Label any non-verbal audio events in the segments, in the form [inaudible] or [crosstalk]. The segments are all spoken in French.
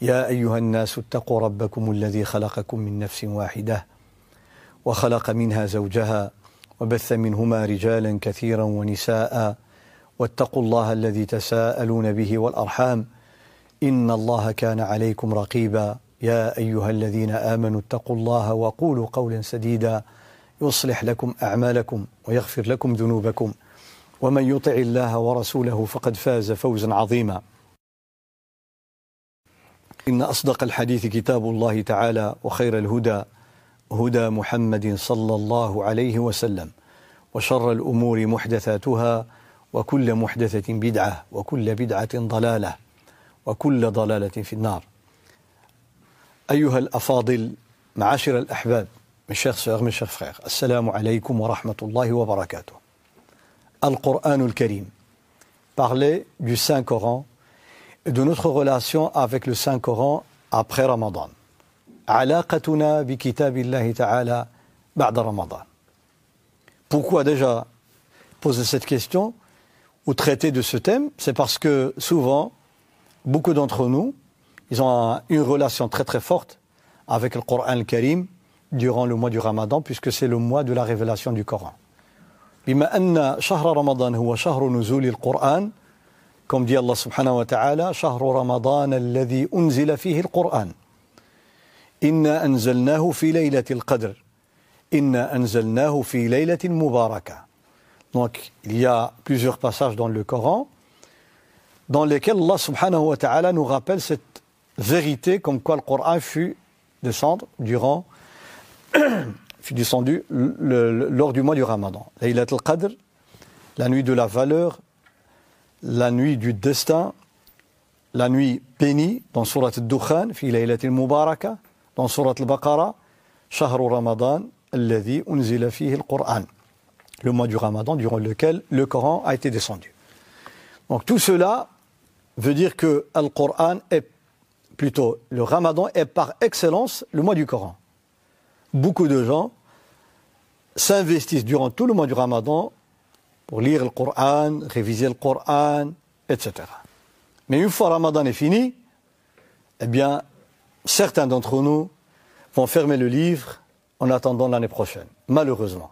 يا أيها الناس اتقوا ربكم الذي خلقكم من نفس واحدة وخلق منها زوجها وبث منهما رجالا كثيرا ونساء واتقوا الله الذي تساءلون به والأرحام إن الله كان عليكم رقيبا يا أيها الذين آمنوا اتقوا الله وقولوا قولا سديدا يصلح لكم أعمالكم ويغفر لكم ذنوبكم ومن يطع الله ورسوله فقد فاز فوزا عظيما إن أصدق الحديث كتاب الله تعالى وخير الهدى هدى محمد صلى الله عليه وسلم وشر الأمور محدثاتها وكل محدثة بدعة وكل بدعة ضلالة وكل ضلالة في النار أيها الأفاضل معاشر الأحباب chers sœurs, mes chers frères, Assalamu alaikum wa rahmatullahi wa barakatuh. Al-Qur'an al-Karim, parler du Saint-Coran de notre relation avec le Saint-Coran après Ramadan. علاقتنا بكتاب الله تعالى بعد رمضان. Pourquoi déjà poser cette question ou traiter de ce thème C'est parce que souvent, beaucoup d'entre nous, ils ont une relation très très forte avec le Coran al-Karim durant le mois du Ramadan, puisque c'est le mois de la révélation du Coran. بما أن شهر رمضان هو شهر نزول القرآن dit Allah subhanahu wa ta'ala شهر رمضان الذي أنزل فيه القرآن إنا أنزلناه في ليلة القدر إنا أنزلناه في ليلة مباركة donc il y a plusieurs passages dans le Coran dans lesquels Allah subhanahu wa ta'ala nous rappelle cette vérité comme quoi le Coran fut descendre durant fut descendu le, le, lors du mois du Ramadan. Laylat al-Qadr, la nuit de la valeur, la nuit du destin, la nuit bénie dans Surat al-Dukhan, al-Mubaraka, dans Surat al-Baqarah, Shahru Ramadan, alladhi unzila fihi al-Qur'an. Le mois du Ramadan durant lequel le Coran a été descendu. Donc tout cela veut dire que est plutôt le Ramadan est par excellence le mois du Coran. Beaucoup de gens s'investissent durant tout le mois du Ramadan pour lire le Coran, réviser le Coran, etc. Mais une fois Ramadan est fini, eh bien, certains d'entre nous vont fermer le livre en attendant l'année prochaine, malheureusement.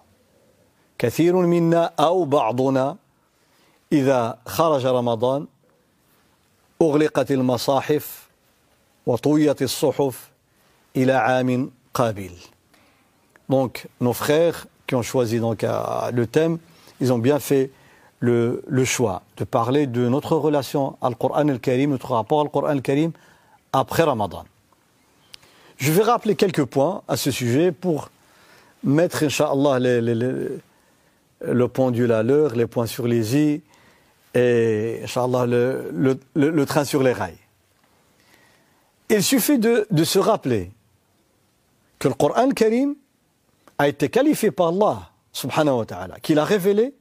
كثير منا أو بعضنا إذا خرج رمضان أغلقت المصاحف وطويت الصحف إلى عام قابل. Donc, nos frères qui ont choisi donc, le thème, ils ont bien fait le, choix de parler de notre relation al Coran al-Karim, notre rapport al Coran al-Karim après Ramadan. Je vais rappeler quelques points à ce sujet pour mettre, Inch'Allah, les, le pendule à l'heure, les points sur les i et, Inch'Allah, le, train sur les rails. Il suffit de, se rappeler que le Coran al-Karim a été qualifié par Allah, subhanahu wa ta'ala, qu'il a révélé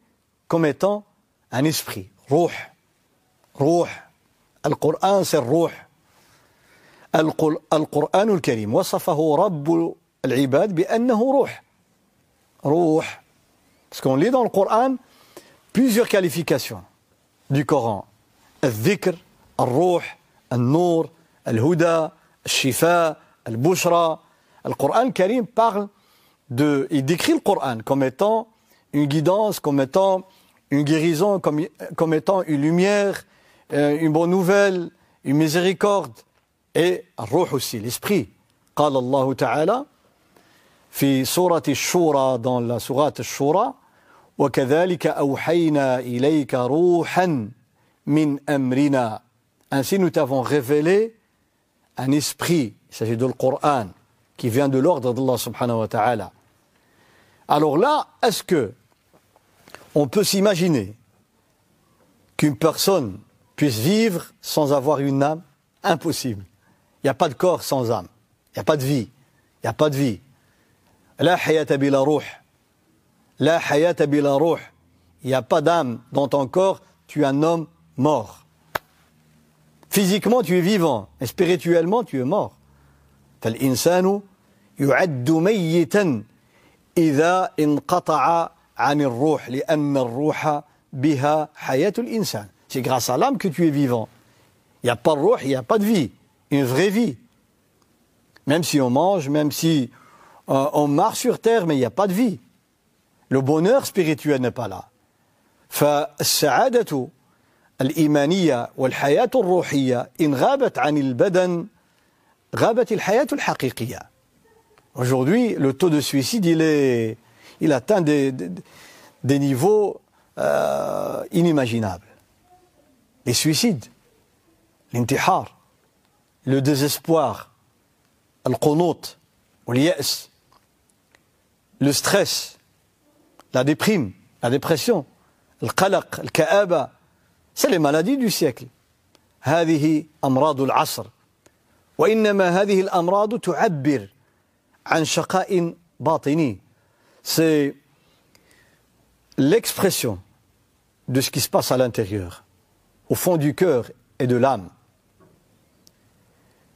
comme étant un esprit, ruh, ruh. Al-Qur'an, c'est ruh. Al-Qur'an al-Karim, wasafahu rabbu al-ibad bi'annahu ruh. Ruh. Parce qu'on lit dans le Coran plusieurs qualifications du Coran. Al-Dhikr, al-Ruh, al-Nur, al-Huda, al-Shifa, al-Bushra. Le Coran Karim parle de, il décrit le Coran comme étant une guidance, comme étant une guérison, comme, comme étant une lumière, euh, une bonne nouvelle, une miséricorde, et Ruh aussi, l'esprit. قال الله تعالى في سورة الشورى dans la sourate الشورى وكذلك أوحينا إليك روحا من أمرنا Ainsi nous t'avons révélé un esprit, il s'agit de le Coran, qui vient de l'ordre d'Allah subhanahu wa ta'ala. Alors là, est-ce que on peut s'imaginer qu'une personne puisse vivre sans avoir une âme Impossible. Il n'y a pas de corps sans âme. Il n'y a pas de vie. Il n'y a pas de vie. La hayata bila ruh. La hayata bila ruh. Il n'y a pas d'âme dans ton corps, tu es un homme mort. Physiquement, tu es vivant, et spirituellement, tu es mort. فالإنسان يعد ميتا إذا انقطع عن الروح لأن الروح بها حياة الإنسان. C'est grâce à l'âme que tu es vivant. Il n'y a pas de roh, il n'y a pas de vie, une vraie vie. Même si on mange, même si euh, on marche sur terre, mais il n'y a pas de vie. Le bonheur spirituel n'est pas là. فالسعادة الإيمانية والحياة الروحية إن غابت عن البدن غابت الحياة الحقيقية. Aujourd'hui, le taux de suicide, il, est, il atteint des, des, des niveaux euh, inimaginables. Les suicides, l'intihar, le désespoir, le qunut, le stress, la déprime, la dépression, le qalaq, le ka'aba, c'est les maladies du siècle. هذه أمراض العصر وإنما هذه الأمراض تعبر عن شقاء باطني c'est l'expression de ce qui se passe à l'intérieur, au fond du cœur et de l'âme.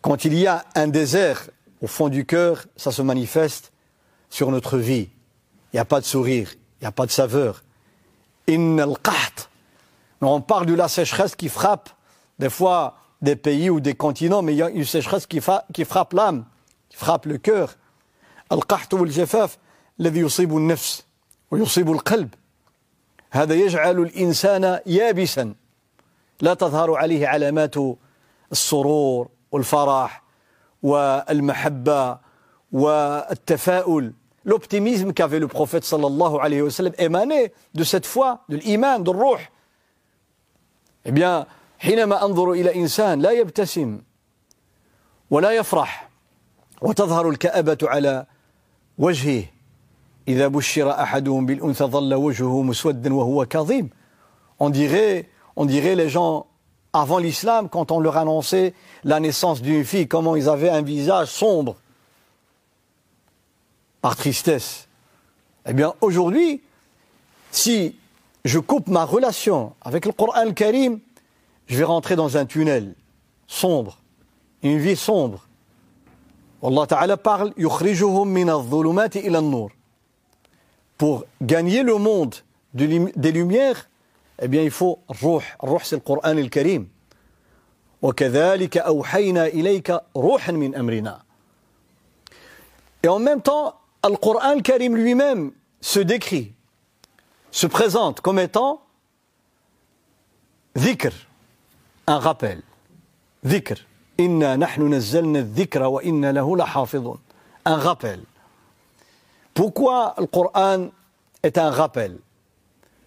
Quand il y a un désert au fond du cœur, ça se manifeste sur notre vie. Il n'y a pas de sourire, il n'y a pas de saveur. On parle de la sécheresse qui frappe des fois des pays ou des continents, mais il y a une sécheresse qui frappe l'âme, qui frappe le cœur. القحط والجفاف الذي يصيب النفس ويصيب القلب. هذا يجعل الإنسان يابسا. لا تظهر عليه علامات السرور والفرح والمحبة والتفاؤل. L'optimisme qu'avait le prophète sallallahu alayhi wa sallam émané de cette foi, de l'iman, de الروح. Eh bien, حينما أنظر إلى إنسان لا يبتسم ولا يفرح وتظهر الكآبة على وجهه إذا بشر أحدهم بالأنثى ظل وجهه مسودا وهو كظيم on dirait, on dirait les gens avant l'islam, quand on leur annonçait la naissance d'une fille, comment ils avaient un visage sombre, par tristesse. Eh bien, aujourd'hui, si je coupe ma relation avec le Coran al-Karim, je vais rentrer dans un tunnel sombre, une vie sombre. Allah Ta'ala parle Pour gagner le monde des lumières, eh bien il faut ruh. Ruh c'est le Coran al-Karim. Et en même temps, le Coran al-Karim lui-même se décrit, se présente comme étant dhikr, un rappel. Dhikr. Inna nahnu nazzalna dhikra wa inna lahu lahafidun. Un rappel. Pourquoi le Coran est un rappel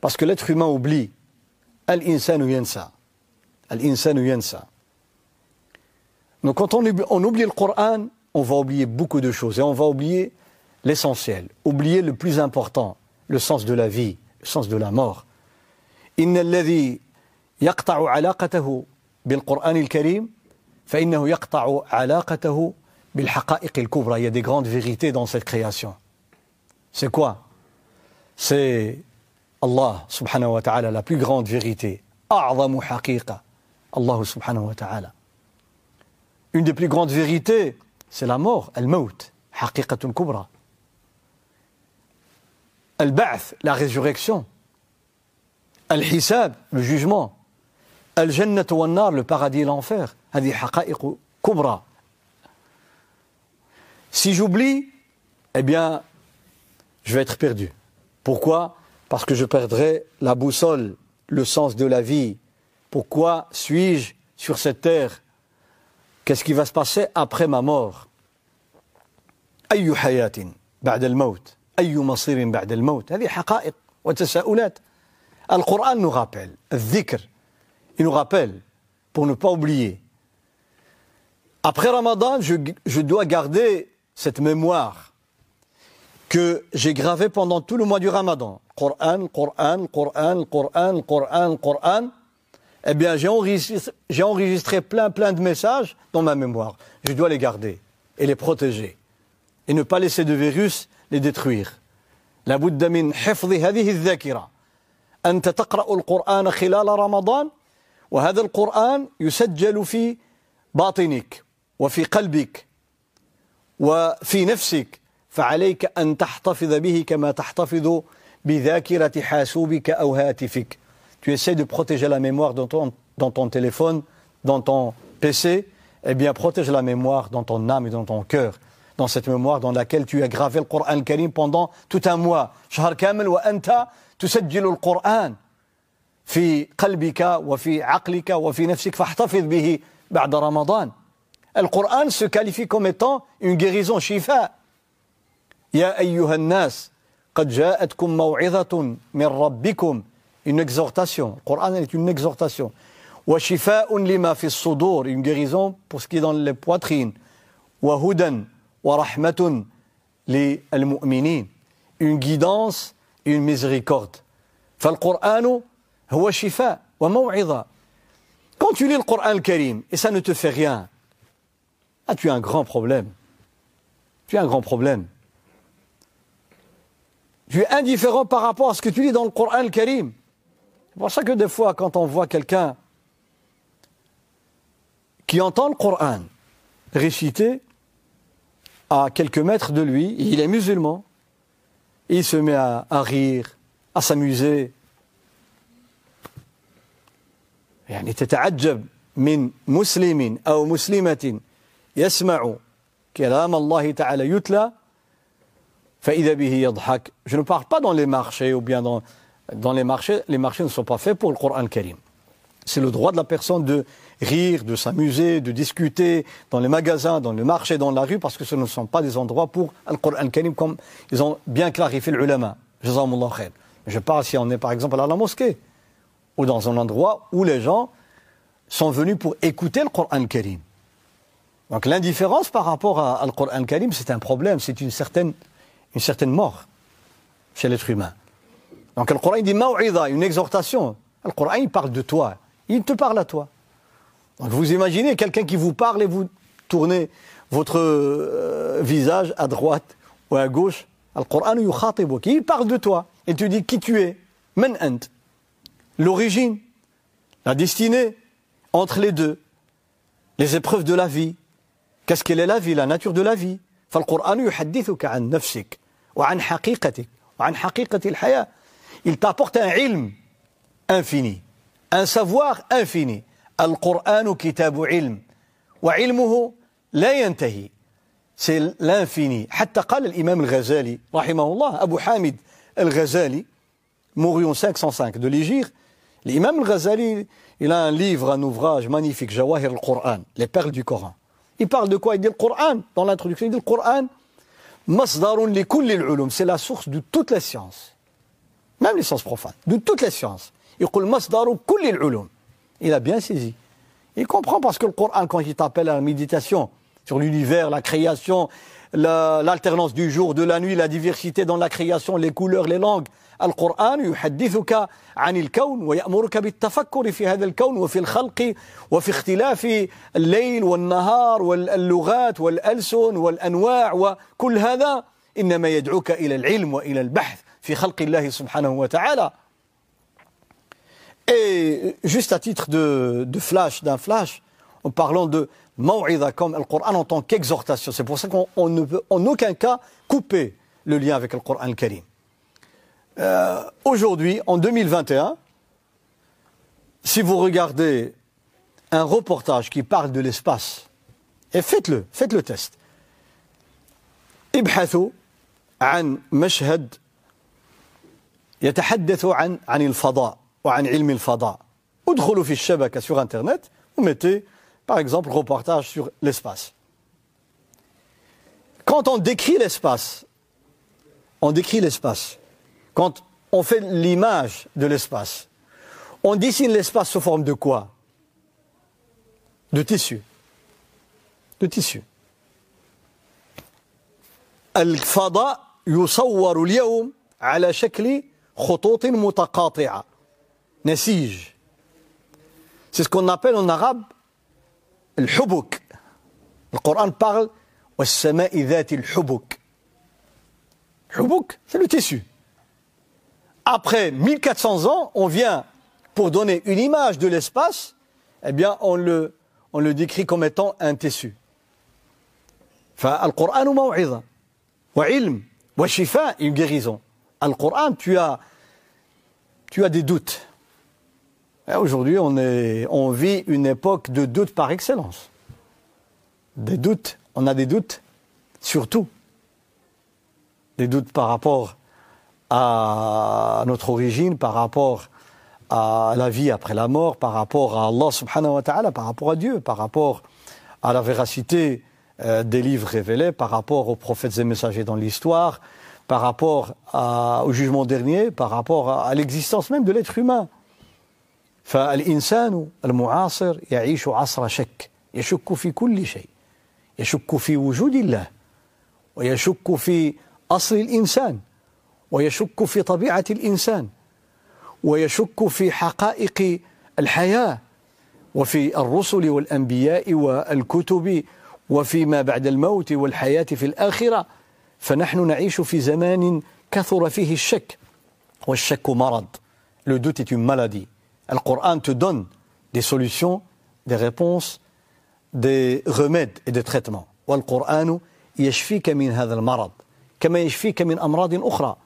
Parce que l'être humain oublie. Al-insanu yansa. Al-insanu yansa. Donc quand on, on oublie le Coran, on va oublier beaucoup de choses et on va oublier l'essentiel, oublier le plus important, le sens de la vie, le sens de la mort. إن الذي يقطع علاقته بالقرآن الكريم فإنه يقطع علاقته بالحقائق الكبرى. Il y a des grandes vérités dans cette création. C'est quoi C'est Allah subhanahu wa ta'ala, la plus grande vérité. أعظم حقيقة الله سبحانه وتعالى. Une des plus grandes vérités, c'est la mort, al-maut, حقيقة كبرى. Al-Ba'th, la résurrection. Al-Hisab, le jugement. Al-Jannat wa nar le paradis et l'enfer. هذه حقائق كبرى. Si j'oublie, eh bien, je vais être perdu. Pourquoi Parce que je perdrai la boussole, le sens de la vie. Pourquoi suis-je sur cette terre Qu'est-ce qui va se passer après ma mort أي حياة بعد الموت أي مصير بعد الموت هذه حقائق وتساؤلات القرآن nous rappelle الذكر il nous rappelle pour ne pas oublier après Ramadan je, je dois garder cette mémoire que j'ai gravée pendant tout le mois du Ramadan Coran, Coran, Coran, Coran, Coran, Coran eh bien, j'ai enregistré, enregistré, plein, plein de messages dans ma mémoire. Je dois les garder et les protéger. Et ne pas laisser de virus les détruire. لابد من حفظ هذه الذاكرة أنت تقرأ القرآن خلال رمضان وهذا القرآن يسجل في باطنك وفي قلبك وفي نفسك فعليك أن تحتفظ به كما تحتفظ بذاكرة حاسوبك أو هاتفك tu essaies de protéger la mémoire dans ton, dans ton téléphone, dans ton PC, eh bien protège la mémoire dans ton âme et dans ton cœur, dans cette mémoire dans laquelle tu as gravé le Coran al-Karim pendant tout un mois. شهر كامل وأنت تسجل القرآن في قلبك وفي عقلك وفي نفسك فاحتفظ به بعد رمضان. القرآن se qualifie comme étant une guérison شفاء. يا أيها الناس قد جاءتكم موعظة من ربكم une exhortation. Le Coran est une exhortation. وشفاء لما في الصدور une guérison pour ce qui est dans les poitrines. وهدى ورحمة للمؤمنين une guidance une miséricorde. فالقرآن هو شفاء وموعظة. Quand tu lis le Coran Karim et ça ne te fait rien, ah, tu as un grand problème. Tu as un grand problème. Tu es indifférent par rapport à ce que tu lis dans le Coran Karim. C'est pour ça que des fois, quand on voit quelqu'un qui entend le Coran réciter à quelques mètres de lui, il est musulman, il se met à, à rire, à s'amuser. يعني تتعجب من مسلم أو مسلمة يسمع كلام الله تعالى يتلى فإذا به يضحك. Je ne parle pas dans les marchés ou bien dans dans les marchés, les marchés ne sont pas faits pour le Coran Karim. C'est le droit de la personne de rire, de s'amuser, de discuter dans les magasins, dans le marché, dans la rue, parce que ce ne sont pas des endroits pour le Coran Karim, comme ils ont bien clarifié le ulama. Je parle si on est par exemple à la mosquée, ou dans un endroit où les gens sont venus pour écouter le Coran Karim. Donc l'indifférence par rapport à, le Coran Karim, c'est un problème, c'est une certaine, mort chez l'être humain. Donc le Coran il dit ma'ou'idha, une exhortation. Le Coran il parle de toi, il te parle à toi. Donc vous imaginez quelqu'un qui vous parle et vous tournez votre euh, visage à droite ou à gauche. Le Coran il parle de toi et tu dis qui tu es, ant, l'origine, la destinée entre les deux, les épreuves de la vie. Qu'est-ce qu'elle est la vie, la nature de la vie فالقرآن يحدثك عن نفسك وعن حقيقتك وعن حقيقة الحياة il t'apporte un ilm infini, un savoir infini. القرآن كتاب علم وعلمه لا ينتهي c'est l'infini حتى قال الإمام الغزالي رحمه الله أبو حامد الغزالي mouru en 505 de l'Égypte l'imam al-Ghazali il a un livre un ouvrage magnifique Jawahir al-Qur'an les perles du Coran Il parle de quoi? Il dit le Coran. Dans l'introduction, il dit le Coran. C'est la source de toute la science. Même les sciences profanes. De toute la science. Il a bien saisi. Il comprend parce que le Coran, quand il t'appelle à la méditation sur l'univers, la création, l'alternance du jour, de la nuit, la diversité dans la création, les couleurs, les langues, القرآن يحدثك عن الكون ويأمرك بالتفكر في هذا الكون وفي الخلق وفي اختلاف الليل والنهار واللغات والألسن والأنواع وكل هذا إنما يدعوك إلى العلم وإلى البحث في خلق الله سبحانه وتعالى Et juste à titre de, de flash, d'un flash, en parlant de maw'idha comme le Coran en tant qu'exhortation. C'est pour ça qu'on ne peut en aucun cas couper le lien avec le Coran al-Karim. Euh, Aujourd'hui, en 2021, si vous regardez un reportage qui parle de l'espace, et faites-le, faites le test. ابحثوا عن مشهد يتحدث عن عن الفضاء وعن علم الفضاء ادخلوا في الشبكة sur internet vous mettez par exemple reportage sur l'espace quand on décrit l'espace on décrit l'espace quand on fait l'image de l'espace on dessine l'espace sous forme de quoi de tissu de tissu الفضاء يصور اليوم على شكل خطوط متقاطعة نسيج C'est ce qu'on appelle en arabe الحبك القرآن parle والسماء ذات الحبك Hubuk, c'est le tissu. Après 1400 ans, on vient pour donner une image de l'espace, eh bien, on le, on le décrit comme étant un tissu. فالقرآن موعظة وعلم وشفاء une guérison. Le Coran, tu as, tu as des doutes. Aujourd'hui, on, est, on vit une époque de doutes par excellence. Des doutes, on a des doutes sur tout. Des doutes par rapport à notre origine, par rapport à la vie après la mort, par rapport à Allah subhanahu wa ta'ala, par rapport à Dieu, par rapport à la véracité euh, des livres révélés, par rapport aux prophètes et messagers dans l'histoire, par rapport au jugement dernier, par rapport à, l'existence même de l'être humain. فالإنسان المعاصر يعيش عصر شك يشك في كل شيء يشك في وجود الله ويشك في أصل الإنسان ويشك في طبيعة الإنسان ويشك في حقائق الحياة وفي الرسل والأنبياء والكتب وفيما بعد الموت والحياة في الآخرة فنحن نعيش في زمان كثر فيه الشك والشك مرض Le doute est une maladie. Le Coran te donne des solutions, des réponses, des remèdes et des traitements. والقرآن يشفيك من هذا المرض كما يشفيك من أمراض أخرى.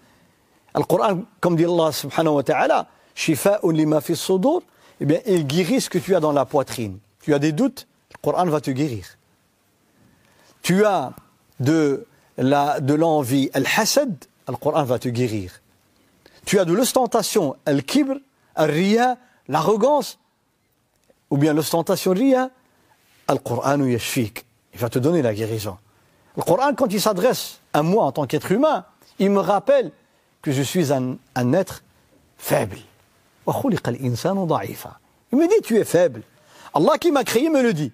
Le Coran, comme dit Allah subhanahu wa ta'ala, shifa'un fi sudur, eh bien, il guérit ce que tu as dans la poitrine. Tu as des doutes, le Coran va te guérir. Tu as de la, de l'envie, al-hasad, le Coran va te guérir. Tu as de l'ostentation, al-kibr, al-riya, l'arrogance, ou bien l'ostentation riya, al-Qur'an yashfik. Il va te donner la guérison. Le Coran, quand il s'adresse à moi en tant qu'être humain, il me rappelle que je suis un, un être faible. Il me dit, tu es faible. Allah qui m'a créé me le dit.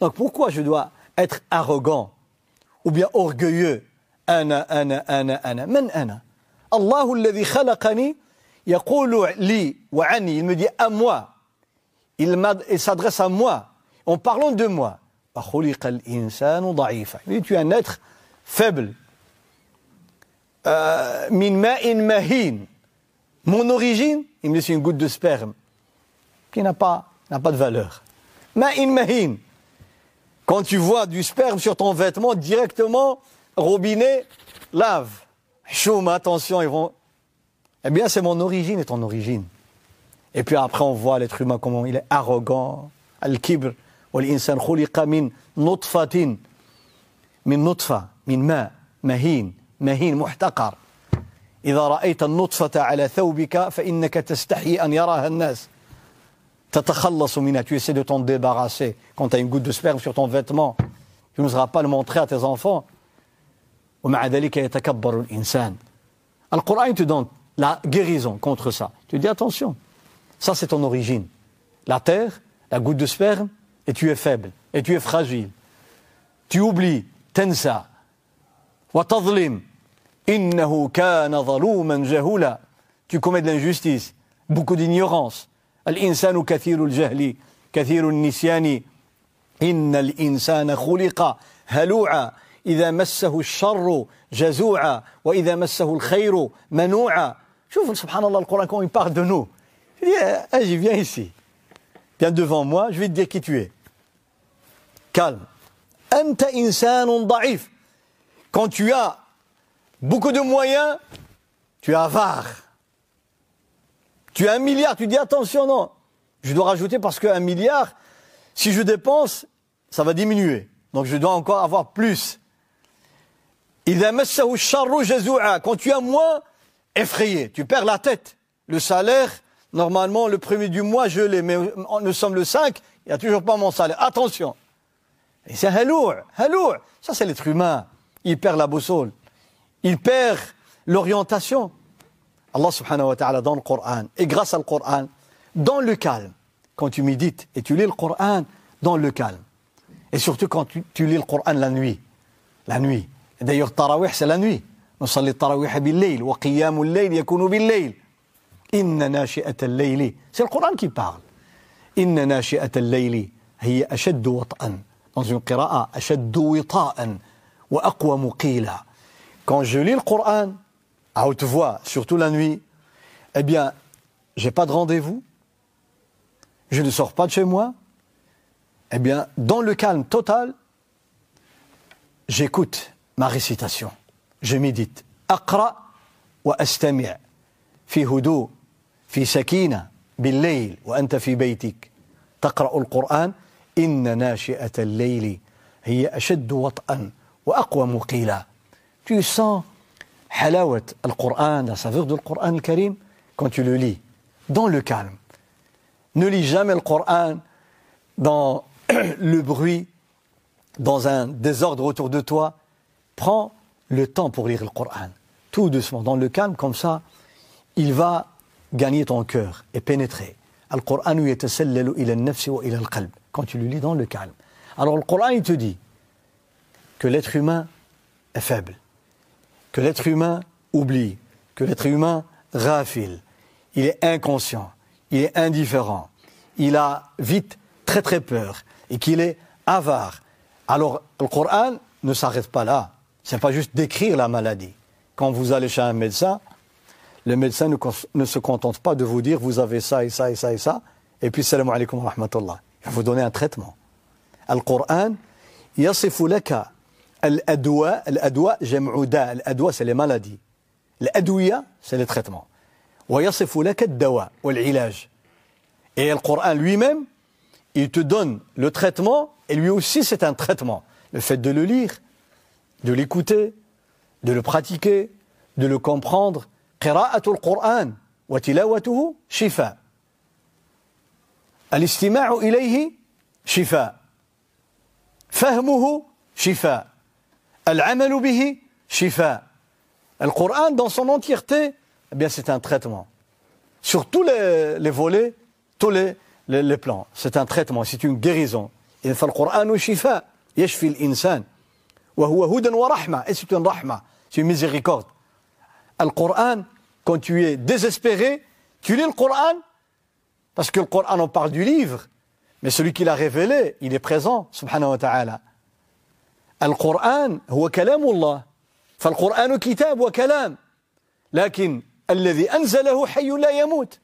Donc pourquoi je dois être arrogant ou bien orgueilleux أنا أنا أنا أنا من أنا الله الذي خلقني يقول لي وعني il me dit à moi il, il s'adresse à moi en parlant de moi وخلق الإنسان ضعيفا il dit tu es un être faible euh, min ma'in mahin. Mon origine, il me laisse une goutte de sperme qui n'a pas, de valeur. Ma'in mahin. Quand tu vois du sperme sur ton vêtement, directement, robinet, lave. Choum, attention, ils vont. Eh bien, c'est mon origine et ton origine. Et puis après, on voit l'être humain, comment il est arrogant. Al-kibr, wal-insan khuliqa min nutfatin. Min nutfa, min ma, mahin. مهين محتقر إذا رأيت النطفة على ثوبك فإنك تستحي أن يراها الناس tu essaies de t'en débarrasser. Quand tu as une goutte de sperme sur ton vêtement, tu n'oseras pas le montrer à tes enfants. Le Coran te donne la guérison contre ça. Tu dis attention, ça c'est ton origine. La terre, la goutte de sperme, et tu es faible, et tu es fragile. Tu oublies, tensa, وتظلم إنه كان ظلوما جهولا tu commets de l'injustice beaucoup d'ignorance الإنسان كثير الجهل كثير النسيان إن الإنسان خلق هلوعا إذا مسه الشر جزوعا وإذا مسه الخير منوعا شوف سبحان الله القرآن quand il parle de nous je dis hey, viens ici viens devant moi je vais te dire qui tu es calme أنت إنسان ضعيف quand tu as beaucoup de moyens tu es avare Tu as un milliard, tu dis attention, non. Je dois rajouter parce qu'un milliard, si je dépense, ça va diminuer. Donc je dois encore avoir plus. Quand tu as moins, effrayé, tu perds la tête. Le salaire, normalement, le premier du mois, je l'ai, mais nous sommes le 5, il n'y a toujours pas mon salaire. Attention. Et c'est halour, halour. Ça, c'est l'être humain il perd la boussole, il perd l'orientation. Allah subhanahu wa ta'ala dans le Coran, et grâce au Coran, dans le calme, quand tu médites et tu lis le Coran, dans le calme. Et surtout quand tu, tu lis le Coran la nuit. La nuit. D'ailleurs, Tarawih, c'est la nuit. Nous sommes les Tarawih bil-layl, wa qiyamul layl yakunu bil-layl. Inna nashi'at al-layli. C'est le Coran qui parle. Inna nashi'at al-layli hiya ashaddu wat'an. Dans une qira'a, ashaddu wita'an. quand je lis le Coran à haute voix, surtout la nuit, eh bien, j'ai pas de rendez-vous, je ne sors pas de chez moi, eh bien, dans le calme total, j'écoute ma récitation, je médite. Aqra wa astami' fi hudu, fi sakina, بالليل وأنت في بيتك تقرأ القرآن إن ناشئة الليل هي أشد وطئا وأقوى مقيلا Tu sens halawat al-Qur'an, la saveur du Coran al-Karim, quand tu le lis, dans le calme. Ne lis jamais le Coran dans [clears throat] le bruit, dans un désordre autour de toi. Prends le temps pour lire le Coran, tout doucement, dans le calme, comme ça, il va gagner ton cœur et pénétrer. Al-Qur'an quand tu le lis dans le calme. Alors le Coran, il te dit que l'être humain est faible, que l'être humain oublie, que l'être humain rafile, il est inconscient, il est indifférent, il a vite très très peur et qu'il est avare. Alors le Coran ne s'arrête pas là. C'est pas juste décrire la maladie. Quand vous allez chez un médecin, le médecin ne, se contente pas de vous dire vous avez ça et ça et ça et ça, et puis salam alaikum wa rahmatullah. Il va vous donner un traitement. Al-Qur'an, yasifu laka al-adwa, al-adwa jam'u da, al-adwa c'est les maladies. L'adouya, c'est les traitements. Wa yasifu laka al-dawa, wal-ilaj. Et le Coran lui-même, il te donne le traitement, et lui aussi c'est un traitement. Le fait de le lire, de l'écouter, de le pratiquer, de le comprendre, قراءة القرآن وتلاوته شفاء الاستماع إليه شفاء فهمه شفاء Al-amalu bihi shifa. Le dans son entièreté, eh bien, c'est un traitement. Sur tous les, volets, tous les, plans. C'est un traitement, c'est une guérison. Et le Coran shifa, l'insan. Et c'est une rahma, c'est une miséricorde. Le Coran, quand tu es désespéré, tu lis le Coran, parce que le Coran, on parle du livre, mais celui qui l'a révélé, il est présent, subhanahu wa ta'ala. القرآن هو كلام الله فالقرآن كتاب وكلام. لكن الذي أنزله حي لا يموت.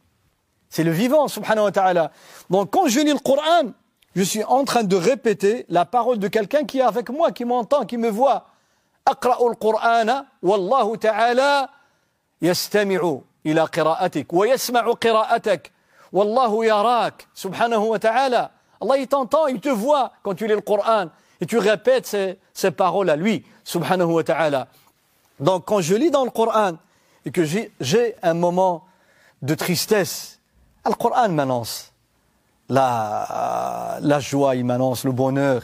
C'est le vivant سبحانه وتعالى. Donc quand je lis le Coran je suis en train de répéter la parole de quelqu'un qui est avec moi qui m'entend qui me voit. أقرأ القرآن والله تعالى يستمع إلى قراءتك ويسمع قراءتك. والله يراك سبحانه وتعالى. الله يتنطى يتفوى quand tu lis le Et tu répètes ces, paroles à lui, subhanahu wa ta'ala. Donc quand je lis dans le Coran et que j'ai un moment de tristesse, le Coran m'annonce la, la joie, il m'annonce le bonheur.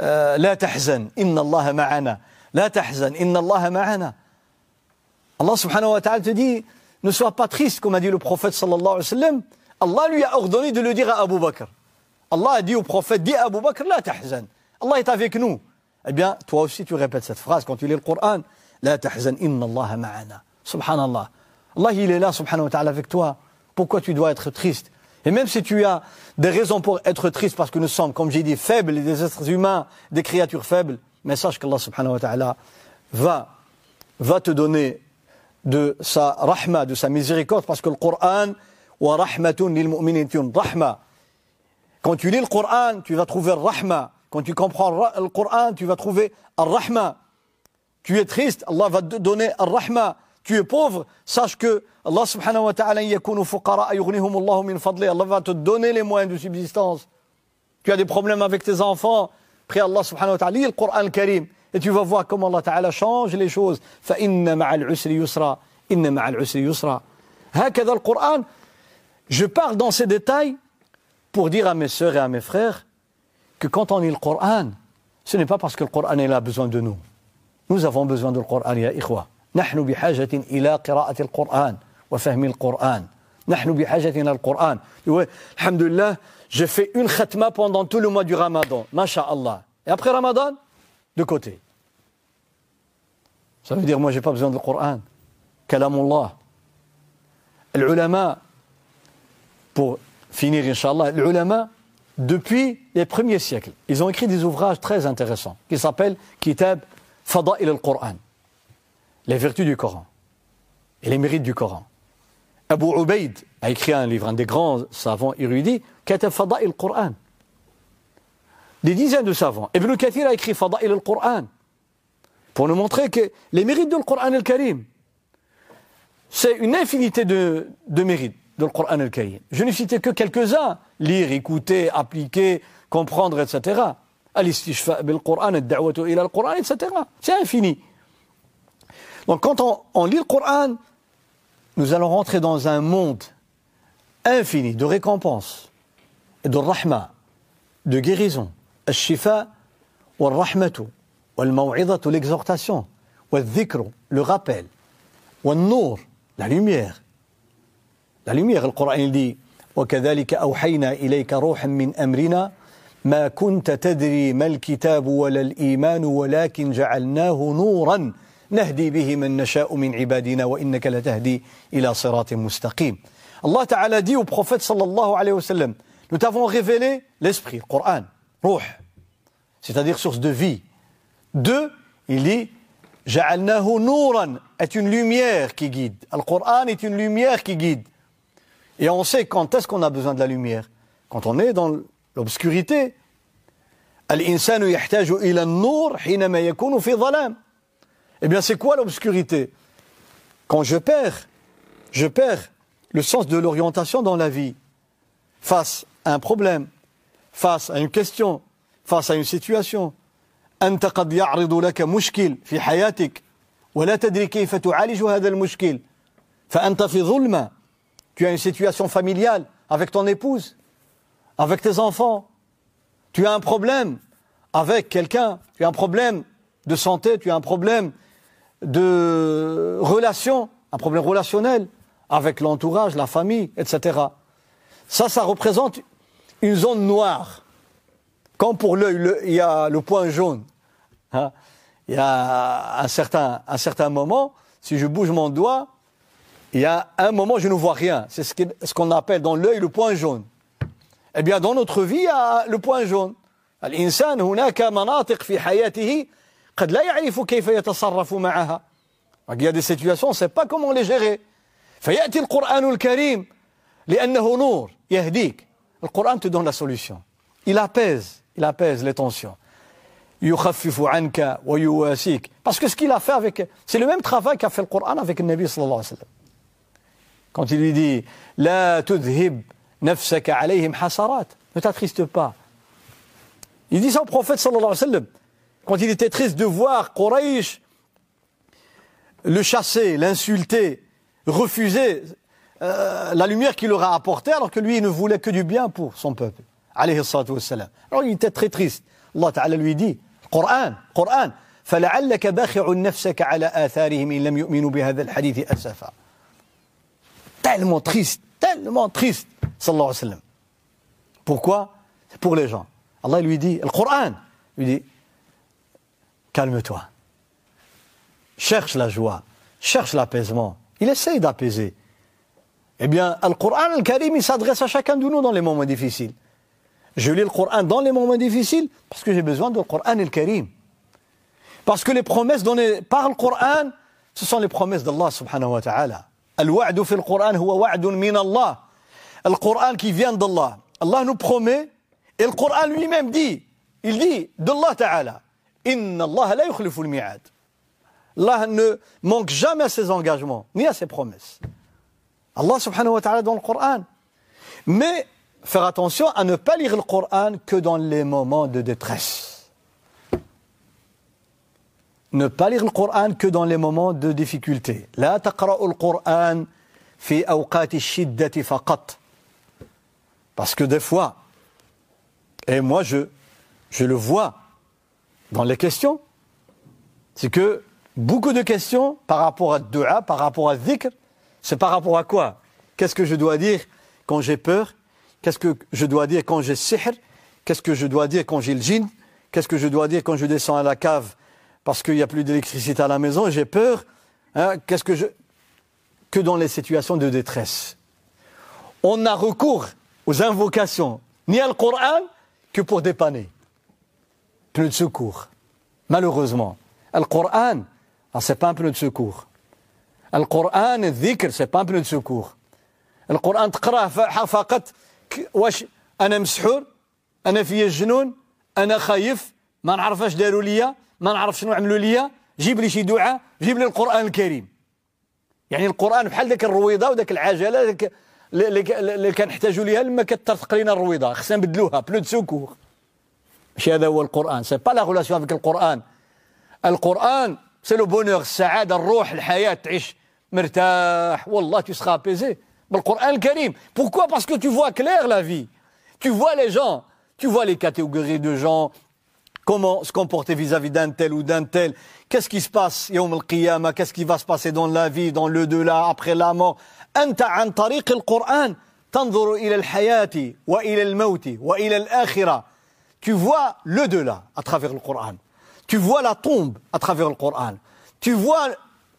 Euh, la tahzan, inna Allah ma'ana. La tahzan, inna Allah ma'ana. Allah subhanahu wa ta'ala te dit, ne sois pas triste, comme a dit le prophète sallallahu alayhi wa sallam. Allah lui a ordonné de le dire à Abu Bakr. Allah a dit au prophète, dis à Abu Bakr, la tahzan. Allah est avec nous. Eh bien, toi aussi tu répètes cette phrase quand tu lis le Coran. La tahzan, inna Allah ma'ana. Subhanallah. Allah, il est là, subhanahu wa ta'ala, avec toi. Pourquoi tu dois être triste? Et même si tu as des raisons pour être triste, parce que nous sommes, comme j'ai dit, faibles, des êtres humains, des créatures faibles, mais sache qu'Allah subhanahu wa ta'ala va, va te donner de sa rahma, de sa miséricorde, parce que le Coran, wa rahmatun lil mu'minin rahma. Quand tu lis le Coran, tu vas trouver rahma. Quand tu comprends le Coran, tu vas trouver rahma. Tu es triste, Allah va te donner rahma. Tu es pauvre, sache que Allah subhanahu wa ta'ala yakunu fuqara yughnihum Allah min fadli. Allah va te donner les moyens de subsistance. Tu as des problèmes avec tes enfants, prie Allah subhanahu wa ta'ala, lis le Coran karim. Et tu vas voir comment Allah Ta'ala change les choses. فَإِنَّ مَعَ الْعُسْرِ يُسْرًا إِنَّ مَعَ الْعُسْرِ يُسْرًا هكذا القرآن Je parle dans ces détails pour dire à mes sœurs et à mes frères que quand on lit le Coran, ce n'est pas parce que le Coran là besoin de nous. Nous avons besoin du Coran, ya ikhwa. نحن بحاجة إلى قراءة القرآن وفهم القرآن. نحن بحاجة إلى القرآن. الحمد لله, j'ai fait une khatma pendant tout le mois du Ramadan. Masha'Allah. Et après Ramadan, de côté. Ça veut dire, moi, j'ai pas besoin du Coran. Kalamullah. L'ulama, pour finir, Inch'Allah, l'ulama, depuis les premiers siècles, ils ont écrit des ouvrages très intéressants qui s'appellent Kitab Fada'il al-Qur'an. les vertus du Coran et les mérites du Coran. Abu Ubaid a écrit un livre, un des grands savants érudits, Katab Fada'il Coran. Des dizaines de savants. Ibn Kathir a écrit Fada'il al-Qur'an pour nous montrer que les mérites du Coran c'est une infinité de mérites du Coran al-Karim. Je ne citais que quelques-uns. Lire, écouter, appliquer, comprendre, etc. Al-istishfa bil-Qur'an, al-da'watu ila al-Qur'an, etc. C'est infini. Donc quand on, lit le Coran, nous allons rentrer dans un monde infini de récompenses de rahma, de guérison. Al-shifa wal-rahmatu, wal-maw'idatu, l'exhortation, wal-dhikru, le rappel, wal-nour, la lumière. لا لوميغ القرآن دي؟ وكذلك أوحينا إليك روحا من أمرنا ما كنت تدري ما الكتاب ولا الإيمان ولكن جعلناه نورا نهدي به من نشاء من عبادنا وإنك لتهدي إلى صراط مستقيم. الله تعالى دي وبروفيت صلى الله عليه وسلم nous t'avons révélé l'esprit القران روح c'est-à-dire source de vie. Deux il dit جعلناه نورا est une lumière qui guide. القران est une lumière qui guide. Et on sait quand est-ce qu'on a besoin de la lumière. Quand on est dans l'obscurité. Al-insanu yahtaju ila an-nur hinama yakunu fi dhalam. Eh bien, c'est quoi l'obscurité Quand je perds, je perds le sens de l'orientation dans la vie, face à un problème, face à une question, face à une situation. أنت قد يعرض لك مشكل في حياتك ولا تدري كيف تعالج هذا المشكل فأنت في ظلمة tu as une situation familiale avec ton épouse, avec tes enfants, tu as un problème avec quelqu'un, tu as un problème de santé, tu as un problème de relation, un problème relationnel avec l'entourage, la famille, etc. Ça, ça représente une zone noire. Quand pour l'œil, il y a le point jaune. Hein, il y a un certain, un certain moment, si je bouge mon doigt, il y a un moment, je ne vois rien. C'est ce qu'on appelle dans l'œil le point jaune. Eh bien, dans notre vie, il y a le point jaune. الإنسان هناك مناطق في حياته قد لا يعرف كيف يتصرف معها. Il y a des situations, on ne sait pas comment les gérer. فيأتي القرآن الكريم لأنه نور يهديك. Le Coran te donne la solution. Il apaise, il apaise les tensions. يخفف عنك ويواسيك. Parce que ce qu'il a fait avec, c'est le même travail qu'a fait le Coran avec le Nabi sallallahu alayhi wa sallam. Quand il lui dit La tudhib nafsaka alayhim hasarat, ne t'attriste pas. Il dit ça au prophète sallallahu alayhi wa sallam. Quand il était triste de voir Quraysh le chasser, l'insulter, refuser euh, la lumière qu'il leur a apportée alors que lui il ne voulait que du bien pour son peuple. Alayhi wassalam. Alors il était très triste. Allah Ta'ala lui dit Coran, Coran, فلعلك باخع نفسك على آثارهم إن لم يؤمنوا بهذا الحديث أسفا tellement triste, tellement triste, sallallahu alayhi wa sallam. Pourquoi? C'est pour les gens. Allah lui dit, le Coran lui dit, calme-toi, cherche la joie, cherche l'apaisement. Il essaye d'apaiser. Eh bien, le Coran, le Karim, il s'adresse à chacun de nous dans les moments difficiles. Je lis le Coran dans les moments difficiles parce que j'ai besoin du Coran et le Karim. Parce que les promesses données par le Coran, ce sont les promesses d'Allah subhanahu wa ta'ala. Al-wa'd fi al-Qur'an huwa wa'dun min Allah. Le Coran qui vient d'Allah. Allah nous promet et le Coran lui-même dit, il dit d'Allah Ta'ala, Inna Allah la yukhlifu al-mi'ad. Allah ne manque jamais à ses engagements, ni à ses promesses. Allah subhanahu wa ta'ala dans le Coran. Mais faire attention à ne pas lire le Coran que dans les moments de détresse ne pas lire le Coran que dans les moments de difficulté. لا تقرأ القرآن في أوقات الشدة فقط. Parce que des fois, et moi je, je le vois dans les questions, c'est que beaucoup de questions par rapport à dua, par rapport à dhikr, c'est par rapport à quoi Qu'est-ce que je dois dire quand j'ai peur Qu'est-ce que je dois dire quand j'ai sihr Qu'est-ce que je dois dire quand j'ai le djinn Qu'est-ce que je dois dire quand je descends à la cave parce qu'il n'y a plus d'électricité à la maison, j'ai peur. Hein, qu'est-ce que je que dans les situations de détresse. On n'a recours aux invocations ni à le Coran que pour dépanner. Plus de secours. Malheureusement. Le Coran Ah, c'est pas un pneu de secours. القرآن الذكر سي با بنو دو سوكور القرآن تقراه فقط واش أنا مسحور أنا في الجنون أنا خايف ما نعرف اش داروا ليا ما نعرف شنو عملوا ليا؟ جيب لي شي دعاء جيب لي القرآن الكريم. يعني القرآن بحال ذاك الرويضة وذاك العجلة ذاك اللي كنحتاجوا ليها لما كترتق لينا الرويضة. خصنا نبدلوها بلو دو ماشي هذا هو القرآن. سي با لا غولاسيون افيك القرآن القرآن سي لو بونور السعادة الروح الحياة تعيش مرتاح. والله tu seras apaisé. بالقرآن الكريم pourquoi? Parce que tu vois clair la vie. Tu vois les gens. Tu vois les catégories de gens. comment se comporter vis-à-vis d'un tel ou d'un tel? Qu'est-ce qui se passe, Yom al-Qiyamah Qu'est-ce qui va se passer dans la vie, dans le delà, après la mort? Anta an tariq al-Qur'an, tanzuru wa mawti wa. Tu vois l'au-delà à travers le Coran. Tu vois la tombe à travers le Coran. Tu vois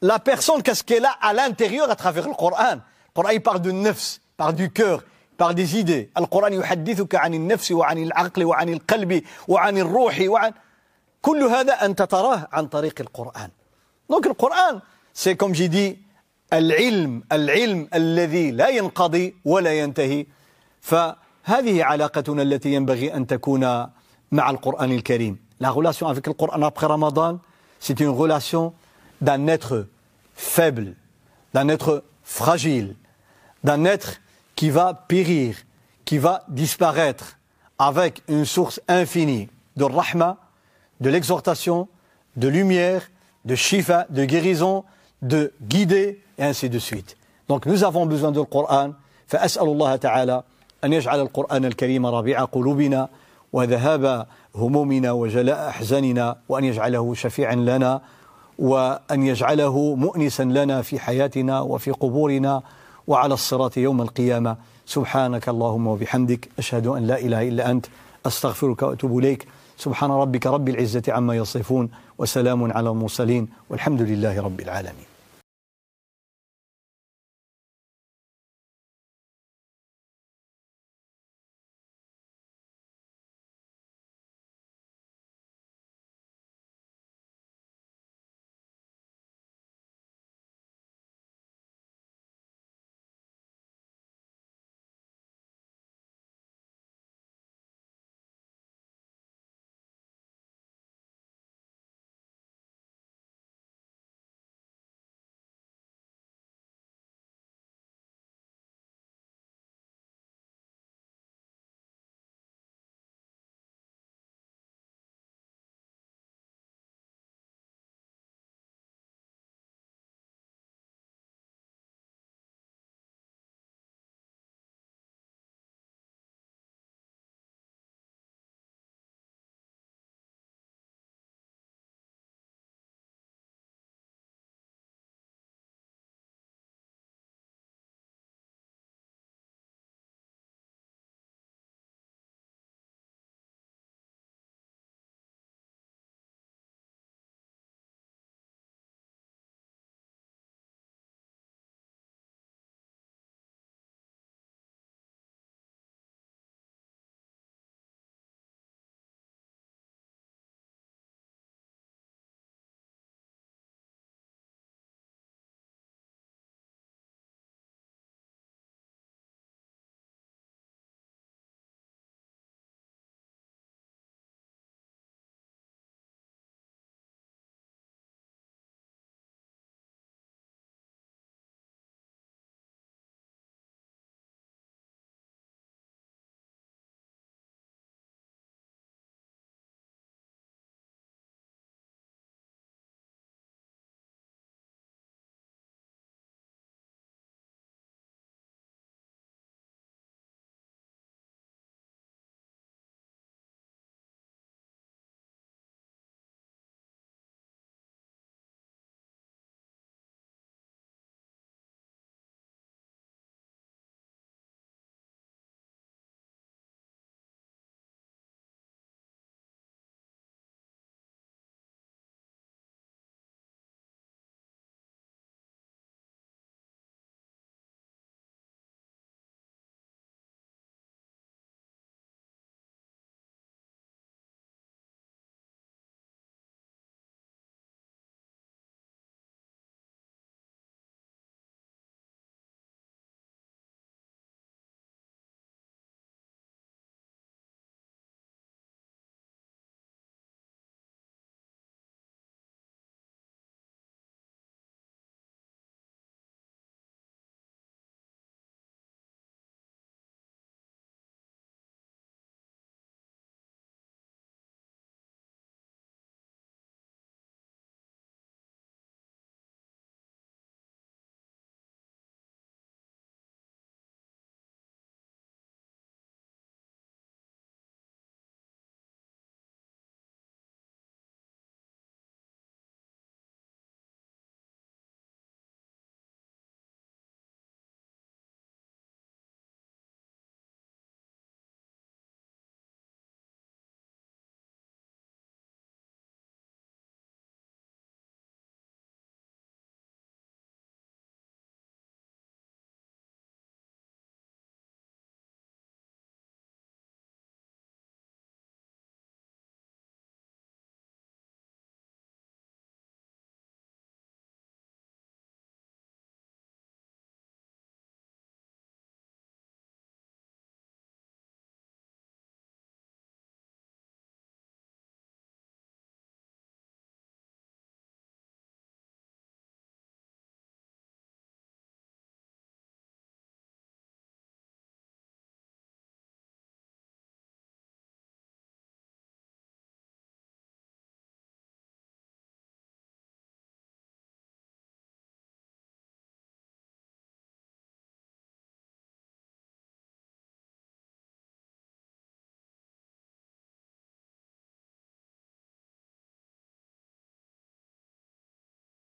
la personne, qu'est-ce qu'elle a à l'intérieur à travers le Coran. Le Coran, il parle de nefs, il parle du cœur, parle des idées. Le Coran, يحدثك عن النفس وعن العقل وعن القلب وعن الروح وعن كل هذا أنت تراه عن طريق le Coran, c'est comme j'ai dit, العلم العلم الذي لا ينقضي ولا ينتهي فهذه علاقتنا التي ينبغي أن تكون مع القرآن الكريم. Relation avec le Coran après Ramadan, c'est une relation d'un être faible, d'un être fragile, d'un être qui va périr, qui va disparaître, avec une source infinie de rahma, de l'exhortation, de lumière, de shifa, de guérison, de guider, et ainsi de suite. Donc nous avons besoin du Coran. فأسأل الله تعالى أن يجعل القرآن الكريم ربيع قلوبنا وذهاب همومنا وجلاء أحزاننا وأن يجعله شفيعا لنا وأن يجعله مؤنسا لنا في حياتنا وفي قبورنا وعلى الصراط يوم القيامة. سبحانك اللهم وبحمدك أشهد أن لا إله إلا أنت أستغفرك وأتوب إليك. سبحان ربك رب العزة عما يصفون وسلام على المرسلين والحمد لله رب العالمين.